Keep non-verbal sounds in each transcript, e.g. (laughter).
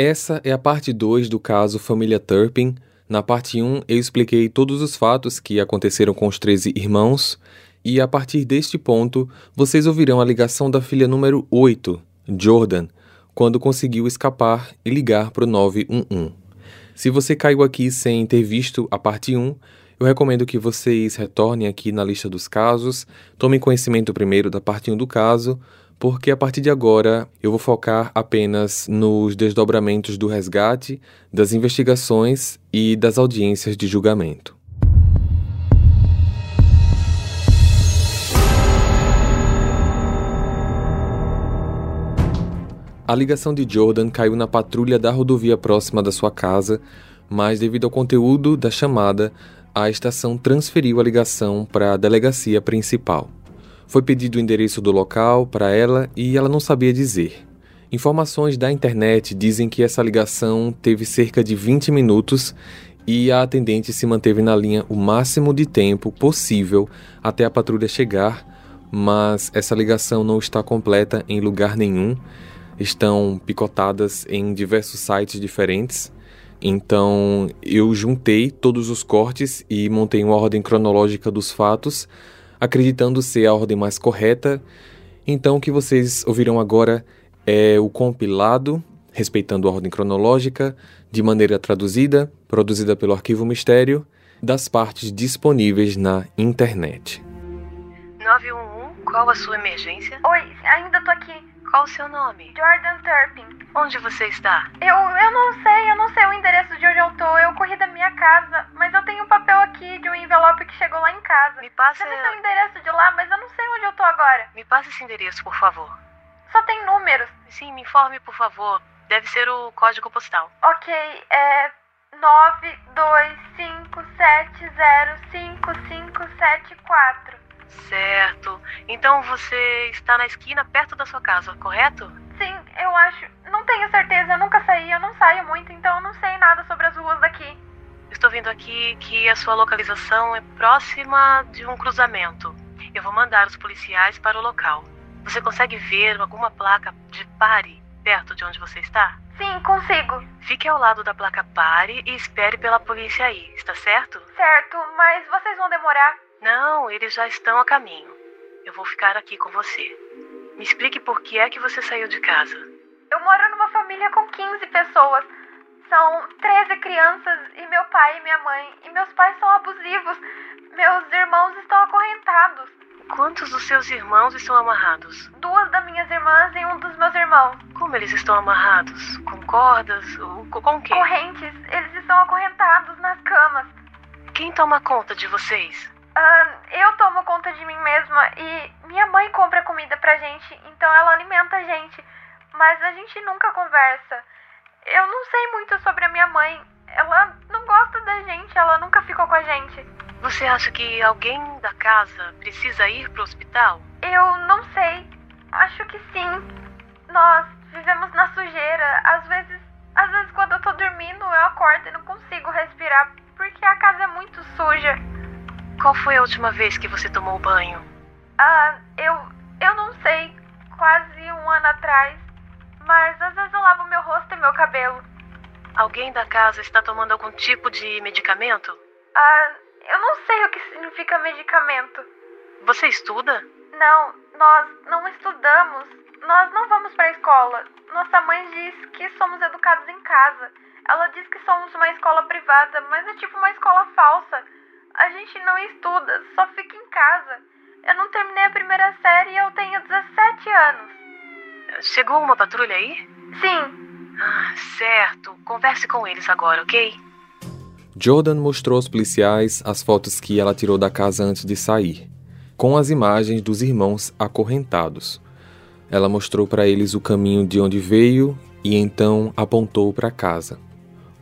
Essa é a parte 2 do caso Família Turpin. Na parte 1, um, eu expliquei todos os fatos que aconteceram com os 13 irmãos, e a partir deste ponto, vocês ouvirão a ligação da filha número 8, Jordan, quando conseguiu escapar e ligar para o 911. Se você caiu aqui sem ter visto a parte 1, eu recomendo que vocês retornem aqui na lista dos casos, tomem conhecimento primeiro da parte 1 do caso, porque a partir de agora eu vou focar apenas nos desdobramentos do resgate, das investigações e das audiências de julgamento. A ligação de Jordan caiu na patrulha da rodovia próxima da sua casa, mas devido ao conteúdo da chamada, a estação transferiu a ligação para a delegacia principal. Foi pedido o endereço do local para ela e ela não sabia dizer. Informações da internet dizem que essa ligação teve cerca de 20 minutos e a atendente se manteve na linha o máximo de tempo possível até a patrulha chegar, mas essa ligação não está completa em lugar nenhum estão picotadas em diversos sites diferentes. Então eu juntei todos os cortes e montei uma ordem cronológica dos fatos, acreditando ser a ordem mais correta. Então o que vocês ouvirão agora é o compilado, respeitando a ordem cronológica, de maneira traduzida, produzida pelo Arquivo Mistério, das partes disponíveis na internet. 911, qual a sua emergência? Oi, ainda tô aqui. Qual o seu nome? Jordan Turpin. Onde você está? Eu, eu não sei, eu não sei o endereço de onde eu tô. Eu corri da minha casa, mas eu tenho um papel aqui de um envelope que chegou lá em casa. Me passa. Deve ser o endereço de lá, mas eu não sei onde eu tô agora. Me passa esse endereço, por favor. Só tem números. Sim, me informe, por favor. Deve ser o código postal. Ok, é 925705574. Certo. Então você está na esquina perto da sua casa, correto? Sim, eu acho. Não tenho certeza, eu nunca saí, eu não saio muito, então eu não sei nada sobre as ruas daqui. Estou vendo aqui que a sua localização é próxima de um cruzamento. Eu vou mandar os policiais para o local. Você consegue ver alguma placa de pare perto de onde você está? Sim, consigo. Fique ao lado da placa pare e espere pela polícia aí, está certo? Certo, mas vocês vão demorar? Não, eles já estão a caminho. Eu vou ficar aqui com você. Me explique por que é que você saiu de casa. Eu moro numa família com 15 pessoas. São 13 crianças e meu pai e minha mãe. E meus pais são abusivos. Meus irmãos estão acorrentados. Quantos dos seus irmãos estão amarrados? Duas das minhas irmãs e um dos meus irmãos. Como eles estão amarrados? Com cordas? Ou com o quê? Correntes. Eles estão acorrentados nas camas. Quem toma conta de vocês? Uh, eu tomo conta de mim mesma e minha mãe compra comida pra gente, então ela alimenta a gente. Mas a gente nunca conversa. Eu não sei muito sobre a minha mãe. Ela não gosta da gente, ela nunca ficou com a gente. Você acha que alguém da casa precisa ir pro hospital? Eu não sei. Acho que sim. Nós vivemos na sujeira. Às vezes, às vezes quando eu tô dormindo, eu acordo e não consigo respirar porque a casa é muito suja. Qual foi a última vez que você tomou banho? Ah, eu. eu não sei. Quase um ano atrás. Mas às vezes eu lavo meu rosto e meu cabelo. Alguém da casa está tomando algum tipo de medicamento? Ah, eu não sei o que significa medicamento. Você estuda? Não, nós não estudamos. Nós não vamos para a escola. Nossa mãe diz que somos educados em casa. Ela diz que somos uma escola privada, mas é tipo uma escola falsa. A gente não estuda, só fica em casa. Eu não terminei a primeira série e eu tenho 17 anos. Chegou uma patrulha aí? Sim. Ah, certo. Converse com eles agora, ok? Jordan mostrou aos policiais as fotos que ela tirou da casa antes de sair, com as imagens dos irmãos acorrentados. Ela mostrou para eles o caminho de onde veio e então apontou para casa.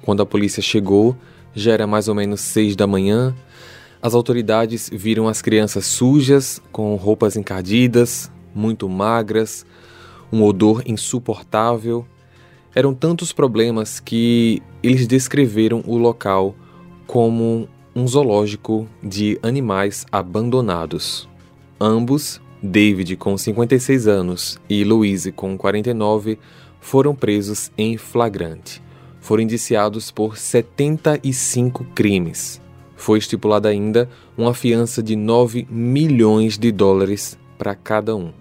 Quando a polícia chegou, já era mais ou menos seis da manhã. As autoridades viram as crianças sujas, com roupas encardidas, muito magras, um odor insuportável. Eram tantos problemas que eles descreveram o local como um zoológico de animais abandonados. Ambos, David com 56 anos e Louise com 49, foram presos em flagrante. Foram indiciados por 75 crimes. Foi estipulada ainda uma fiança de 9 milhões de dólares para cada um.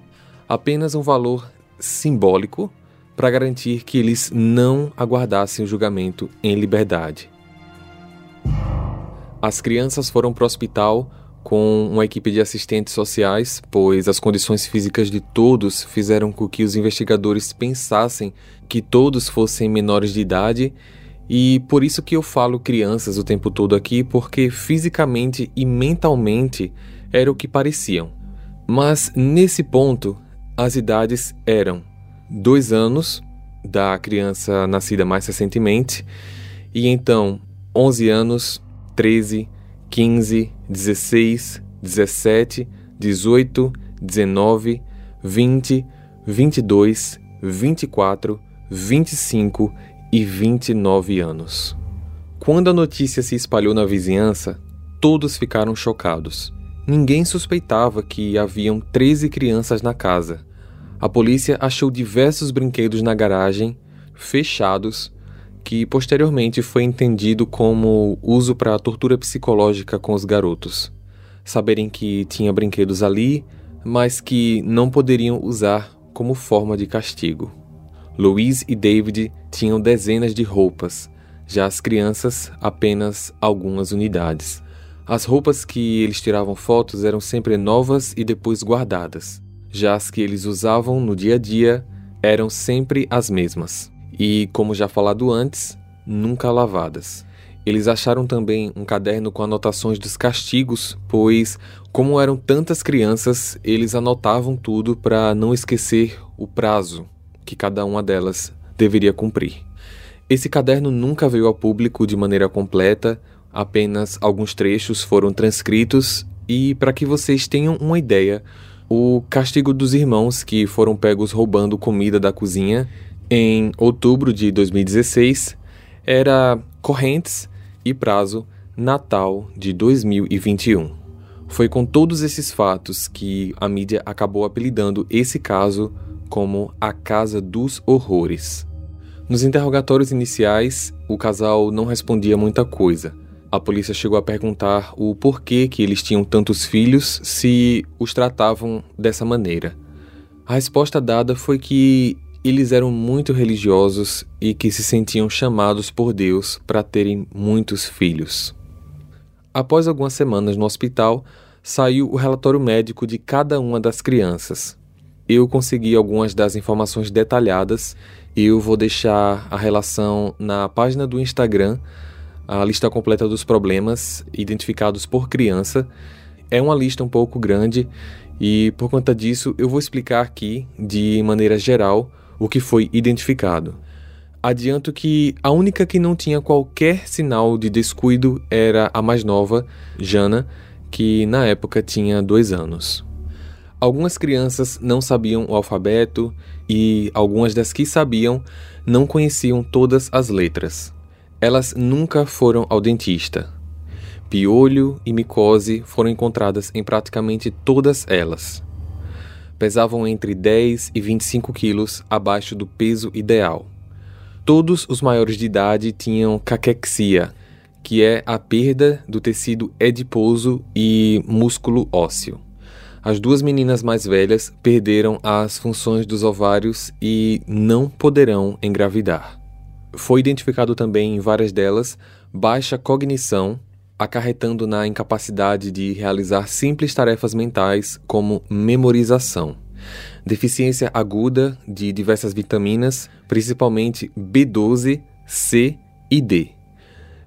Apenas um valor simbólico para garantir que eles não aguardassem o julgamento em liberdade. As crianças foram para o hospital com uma equipe de assistentes sociais, pois as condições físicas de todos fizeram com que os investigadores pensassem que todos fossem menores de idade, e por isso que eu falo crianças o tempo todo aqui, porque fisicamente e mentalmente era o que pareciam. Mas nesse ponto, as idades eram dois anos da criança nascida mais recentemente, e então 11 anos, 13, 15, 16, 17, 18, 19, 20, 22, 24, 25 e 29 anos. Quando a notícia se espalhou na vizinhança, todos ficaram chocados. Ninguém suspeitava que haviam 13 crianças na casa. A polícia achou diversos brinquedos na garagem, fechados, que posteriormente foi entendido como uso para tortura psicológica com os garotos. Saberem que tinha brinquedos ali, mas que não poderiam usar como forma de castigo. Louise e David tinham dezenas de roupas, já as crianças apenas algumas unidades. As roupas que eles tiravam fotos eram sempre novas e depois guardadas, já as que eles usavam no dia a dia eram sempre as mesmas e, como já falado antes, nunca lavadas. Eles acharam também um caderno com anotações dos castigos, pois, como eram tantas crianças, eles anotavam tudo para não esquecer o prazo que cada uma delas deveria cumprir. Esse caderno nunca veio ao público de maneira completa, apenas alguns trechos foram transcritos e, para que vocês tenham uma ideia, o castigo dos irmãos que foram pegos roubando comida da cozinha em outubro de 2016, era correntes e prazo Natal de 2021. Foi com todos esses fatos que a mídia acabou apelidando esse caso como a Casa dos Horrores. Nos interrogatórios iniciais, o casal não respondia muita coisa. A polícia chegou a perguntar o porquê que eles tinham tantos filhos se os tratavam dessa maneira. A resposta dada foi que eles eram muito religiosos e que se sentiam chamados por Deus para terem muitos filhos. Após algumas semanas no hospital, saiu o relatório médico de cada uma das crianças. Eu consegui algumas das informações detalhadas e eu vou deixar a relação na página do Instagram, a lista completa dos problemas identificados por criança. É uma lista um pouco grande e por conta disso eu vou explicar aqui de maneira geral o que foi identificado. Adianto que a única que não tinha qualquer sinal de descuido era a mais nova, Jana, que na época tinha dois anos. Algumas crianças não sabiam o alfabeto e algumas das que sabiam não conheciam todas as letras. Elas nunca foram ao dentista. Piolho e micose foram encontradas em praticamente todas elas pesavam entre 10 e 25 quilos abaixo do peso ideal. Todos os maiores de idade tinham caquexia, que é a perda do tecido adiposo e músculo ósseo. As duas meninas mais velhas perderam as funções dos ovários e não poderão engravidar. Foi identificado também em várias delas baixa cognição, acarretando na incapacidade de realizar simples tarefas mentais como memorização. Deficiência aguda de diversas vitaminas, principalmente B12, C e D.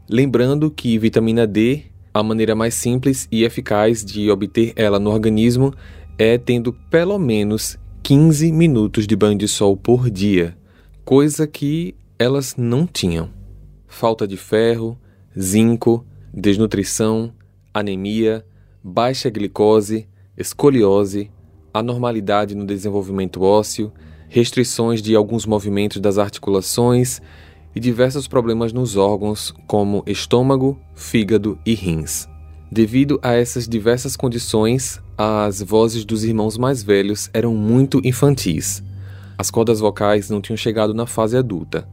Lembrando que vitamina D, a maneira mais simples e eficaz de obter ela no organismo é tendo pelo menos 15 minutos de banho de sol por dia, coisa que elas não tinham. Falta de ferro, zinco, desnutrição, anemia, baixa glicose, escoliose, anormalidade no desenvolvimento ósseo, restrições de alguns movimentos das articulações e diversos problemas nos órgãos, como estômago, fígado e rins. Devido a essas diversas condições, as vozes dos irmãos mais velhos eram muito infantis. As cordas vocais não tinham chegado na fase adulta.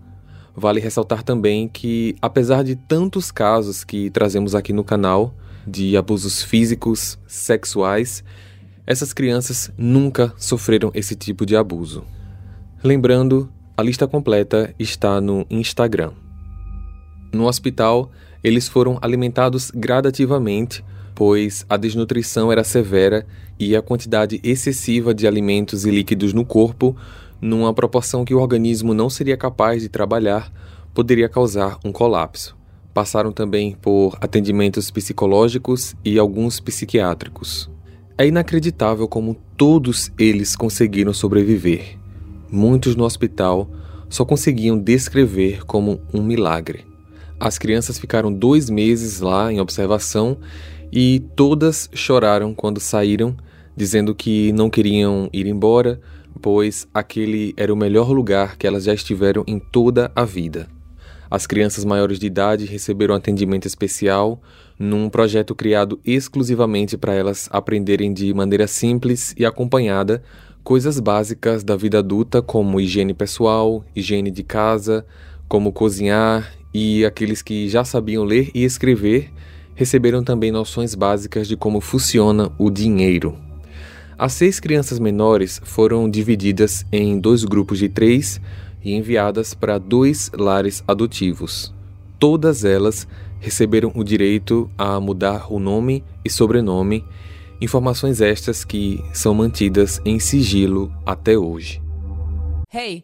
Vale ressaltar também que, apesar de tantos casos que trazemos aqui no canal de abusos físicos, sexuais, essas crianças nunca sofreram esse tipo de abuso. Lembrando, a lista completa está no Instagram. No hospital, eles foram alimentados gradativamente, pois a desnutrição era severa e a quantidade excessiva de alimentos e líquidos no corpo, numa proporção que o organismo não seria capaz de trabalhar, poderia causar um colapso. Passaram também por atendimentos psicológicos e alguns psiquiátricos. É inacreditável como todos eles conseguiram sobreviver. Muitos no hospital só conseguiam descrever como um milagre. As crianças ficaram dois meses lá em observação e todas choraram quando saíram, dizendo que não queriam ir embora, pois aquele era o melhor lugar que elas já estiveram em toda a vida. As crianças maiores de idade receberam atendimento especial num projeto criado exclusivamente para elas aprenderem de maneira simples e acompanhada coisas básicas da vida adulta, como higiene pessoal, higiene de casa, como cozinhar, e aqueles que já sabiam ler e escrever receberam também noções básicas de como funciona o dinheiro. As seis crianças menores foram divididas em dois grupos de três e enviadas para dois lares adotivos. Todas elas receberam o direito a mudar o nome e sobrenome, informações estas que são mantidas em sigilo até hoje. Hey,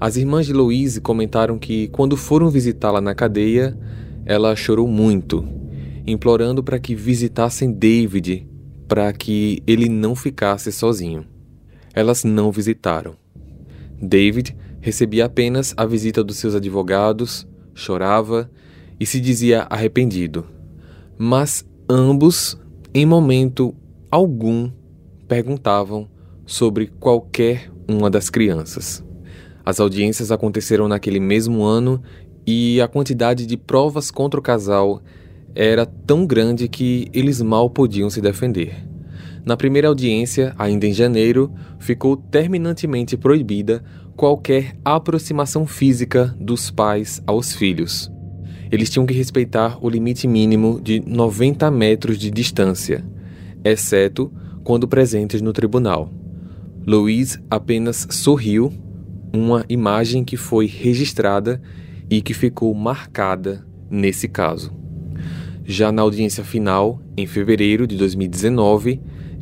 As irmãs de Louise comentaram que quando foram visitá-la na cadeia, ela chorou muito, implorando para que visitassem David para que ele não ficasse sozinho. Elas não visitaram. David recebia apenas a visita dos seus advogados, chorava e se dizia arrependido. Mas ambos, em momento algum, perguntavam sobre qualquer uma das crianças. As audiências aconteceram naquele mesmo ano e a quantidade de provas contra o casal era tão grande que eles mal podiam se defender. Na primeira audiência, ainda em janeiro, ficou terminantemente proibida qualquer aproximação física dos pais aos filhos. Eles tinham que respeitar o limite mínimo de 90 metros de distância, exceto quando presentes no tribunal. Louise apenas sorriu, uma imagem que foi registrada e que ficou marcada nesse caso. Já na audiência final, em fevereiro de 2019,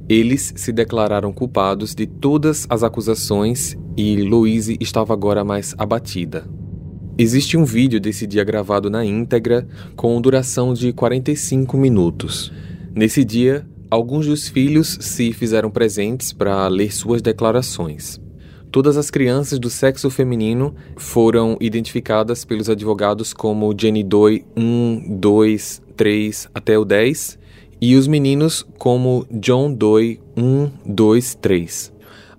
eles se declararam culpados de todas as acusações e Louise estava agora mais abatida. Existe um vídeo desse dia gravado na íntegra, com duração de 45 minutos. Nesse dia, alguns dos filhos se fizeram presentes para ler suas declarações. Todas as crianças do sexo feminino foram identificadas pelos advogados como Jenny Doe 1, 2, 3 até o 10 e os meninos como John Doe 1, 2, 3.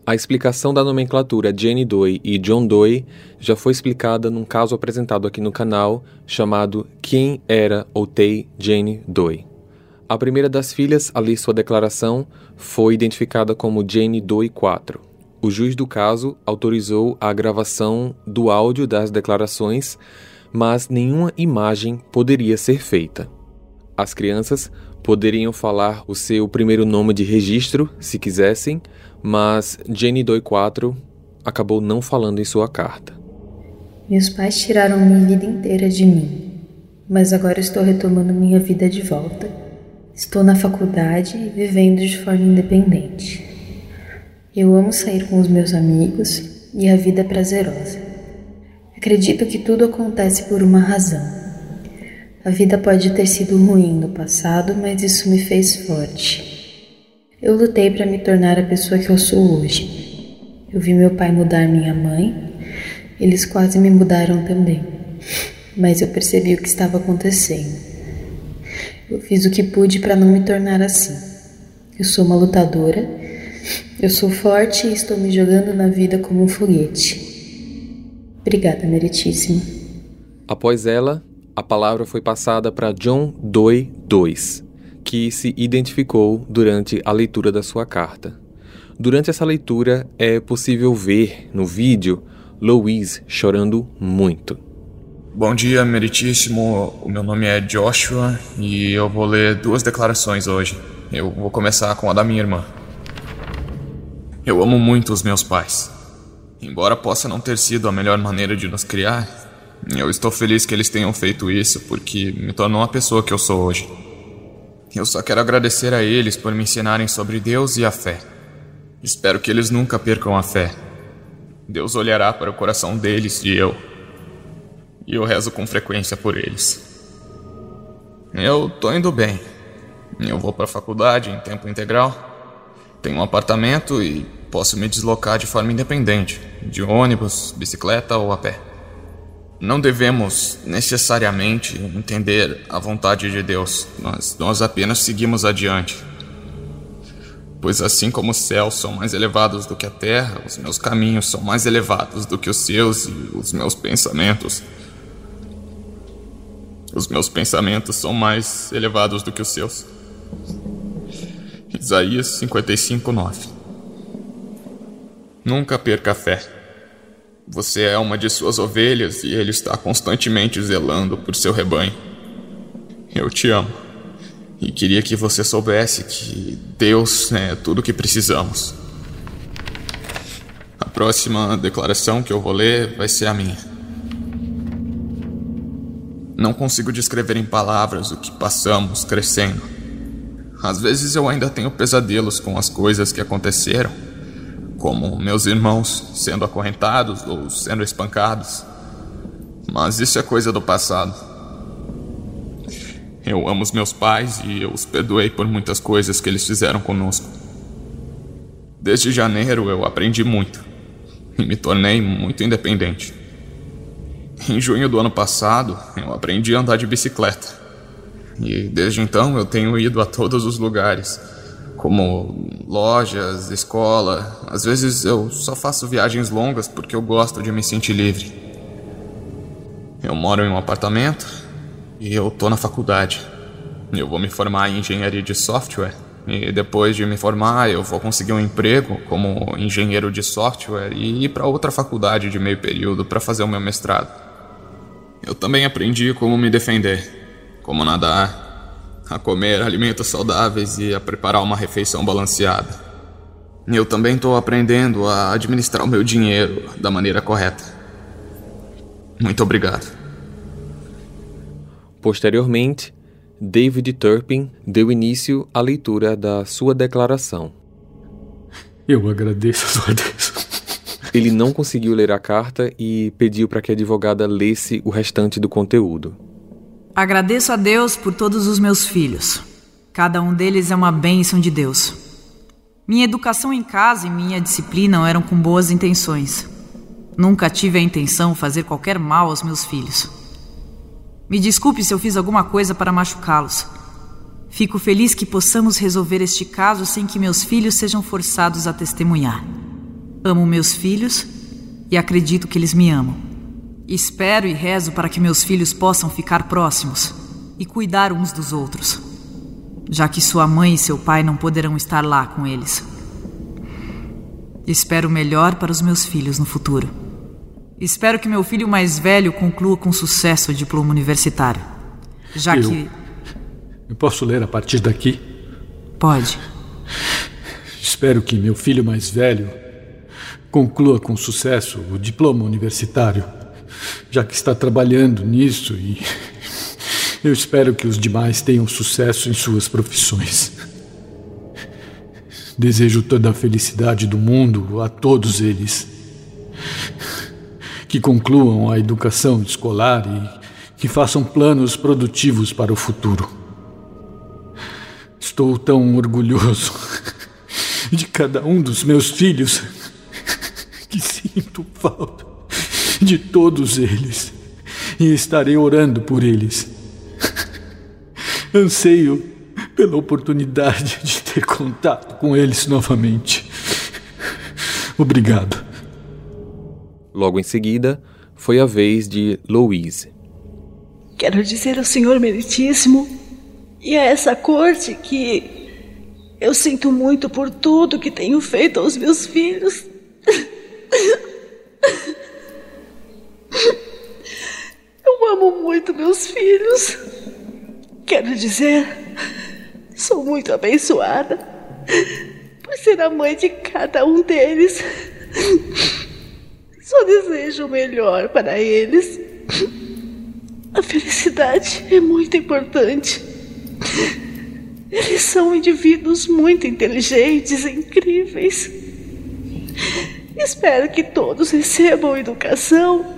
A explicação da nomenclatura Jenny Doe e John Doe já foi explicada num caso apresentado aqui no canal chamado Quem era Otei Jenny Doe. A primeira das filhas a ler sua declaração foi identificada como Jenny Doe 4. O juiz do caso autorizou a gravação do áudio das declarações, mas nenhuma imagem poderia ser feita. As crianças poderiam falar o seu primeiro nome de registro, se quisessem, mas Jenny Doi 4 acabou não falando em sua carta. Meus pais tiraram minha vida inteira de mim, mas agora estou retomando minha vida de volta. Estou na faculdade vivendo de forma independente. Eu amo sair com os meus amigos e a vida é prazerosa. Acredito que tudo acontece por uma razão. A vida pode ter sido ruim no passado, mas isso me fez forte. Eu lutei para me tornar a pessoa que eu sou hoje. Eu vi meu pai mudar minha mãe, eles quase me mudaram também. Mas eu percebi o que estava acontecendo. Eu fiz o que pude para não me tornar assim. Eu sou uma lutadora, eu sou forte e estou me jogando na vida como um foguete. Obrigada, meritíssimo. Após ela, a palavra foi passada para John Doe II, que se identificou durante a leitura da sua carta. Durante essa leitura, é possível ver no vídeo Louise chorando muito. Bom dia, meritíssimo. O meu nome é Joshua e eu vou ler duas declarações hoje. Eu vou começar com a da minha irmã. Eu amo muito os meus pais. Embora possa não ter sido a melhor maneira de nos criar, eu estou feliz que eles tenham feito isso porque me tornou a pessoa que eu sou hoje. Eu só quero agradecer a eles por me ensinarem sobre Deus e a fé. Espero que eles nunca percam a fé. Deus olhará para o coração deles e eu. E eu rezo com frequência por eles. Eu tô indo bem. Eu vou para a faculdade em tempo integral. Tenho um apartamento e posso me deslocar de forma independente, de ônibus, bicicleta ou a pé. Não devemos necessariamente entender a vontade de Deus, mas nós apenas seguimos adiante. Pois assim como os céus são mais elevados do que a terra, os meus caminhos são mais elevados do que os seus e os meus pensamentos. Os meus pensamentos são mais elevados do que os seus. Isaías 55, 9 Nunca perca a fé. Você é uma de suas ovelhas e ele está constantemente zelando por seu rebanho. Eu te amo. E queria que você soubesse que Deus é tudo o que precisamos. A próxima declaração que eu vou ler vai ser a minha. Não consigo descrever em palavras o que passamos crescendo. Às vezes eu ainda tenho pesadelos com as coisas que aconteceram como meus irmãos sendo acorrentados ou sendo espancados. Mas isso é coisa do passado. Eu amo os meus pais e eu os perdoei por muitas coisas que eles fizeram conosco. Desde janeiro eu aprendi muito e me tornei muito independente. Em junho do ano passado, eu aprendi a andar de bicicleta. E desde então eu tenho ido a todos os lugares como lojas, escola. Às vezes eu só faço viagens longas porque eu gosto de me sentir livre. Eu moro em um apartamento e eu tô na faculdade. Eu vou me formar em engenharia de software e depois de me formar eu vou conseguir um emprego como engenheiro de software e ir para outra faculdade de meio período para fazer o meu mestrado. Eu também aprendi como me defender, como nadar, a comer alimentos saudáveis e a preparar uma refeição balanceada. Eu também estou aprendendo a administrar o meu dinheiro da maneira correta. Muito obrigado. Posteriormente, David Turpin deu início à leitura da sua declaração. Eu agradeço a sua Deus. Ele não conseguiu ler a carta e pediu para que a advogada lesse o restante do conteúdo. Agradeço a Deus por todos os meus filhos. Cada um deles é uma bênção de Deus. Minha educação em casa e minha disciplina eram com boas intenções. Nunca tive a intenção de fazer qualquer mal aos meus filhos. Me desculpe se eu fiz alguma coisa para machucá-los. Fico feliz que possamos resolver este caso sem que meus filhos sejam forçados a testemunhar. Amo meus filhos e acredito que eles me amam. Espero e rezo para que meus filhos possam ficar próximos e cuidar uns dos outros, já que sua mãe e seu pai não poderão estar lá com eles. Espero o melhor para os meus filhos no futuro. Espero que meu filho mais velho conclua com sucesso o diploma universitário. Já eu, que. Eu posso ler a partir daqui? Pode. Espero que meu filho mais velho conclua com sucesso o diploma universitário já que está trabalhando nisso e (laughs) eu espero que os demais tenham sucesso em suas profissões. Desejo toda a felicidade do mundo a todos eles. Que concluam a educação escolar e que façam planos produtivos para o futuro. Estou tão orgulhoso (laughs) de cada um dos meus filhos. (laughs) que sinto falta de todos eles e estarei orando por eles. Anseio pela oportunidade de ter contato com eles novamente. Obrigado. Logo em seguida, foi a vez de Louise. Quero dizer ao Senhor Meritíssimo e a essa corte que eu sinto muito por tudo que tenho feito aos meus filhos. Amo muito meus filhos. Quero dizer, sou muito abençoada por ser a mãe de cada um deles. Só desejo o melhor para eles. A felicidade é muito importante. Eles são indivíduos muito inteligentes e incríveis. Espero que todos recebam educação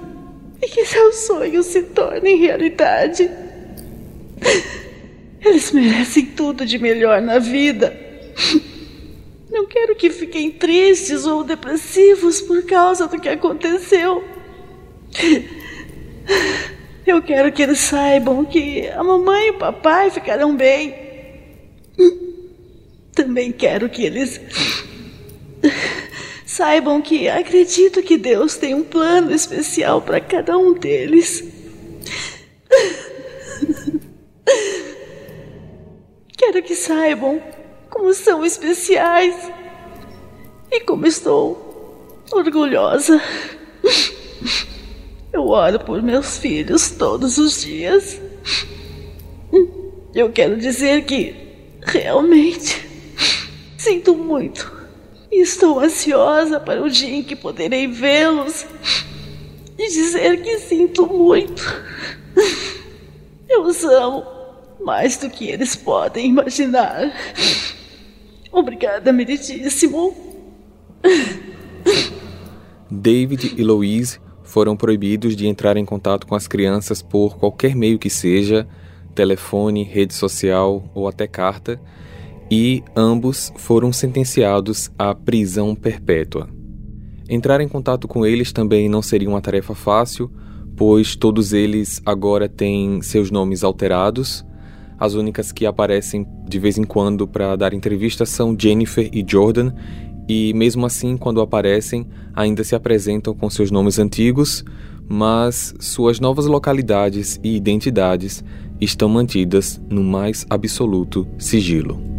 e que seus sonhos se tornem realidade. Eles merecem tudo de melhor na vida. Não quero que fiquem tristes ou depressivos por causa do que aconteceu. Eu quero que eles saibam que a mamãe e o papai ficarão bem. Também quero que eles saibam que acredito que Deus tem um plano especial para cada um deles. Quero que saibam como são especiais e como estou orgulhosa. Eu oro por meus filhos todos os dias. Eu quero dizer que realmente sinto muito estou ansiosa para o dia em que poderei vê-los e dizer que sinto muito. Eu os amo mais do que eles podem imaginar. Obrigada, meritíssimo. David e Louise foram proibidos de entrar em contato com as crianças por qualquer meio que seja, telefone, rede social ou até carta, e ambos foram sentenciados à prisão perpétua. Entrar em contato com eles também não seria uma tarefa fácil, pois todos eles agora têm seus nomes alterados. As únicas que aparecem de vez em quando para dar entrevistas são Jennifer e Jordan, e mesmo assim, quando aparecem, ainda se apresentam com seus nomes antigos, mas suas novas localidades e identidades estão mantidas no mais absoluto sigilo.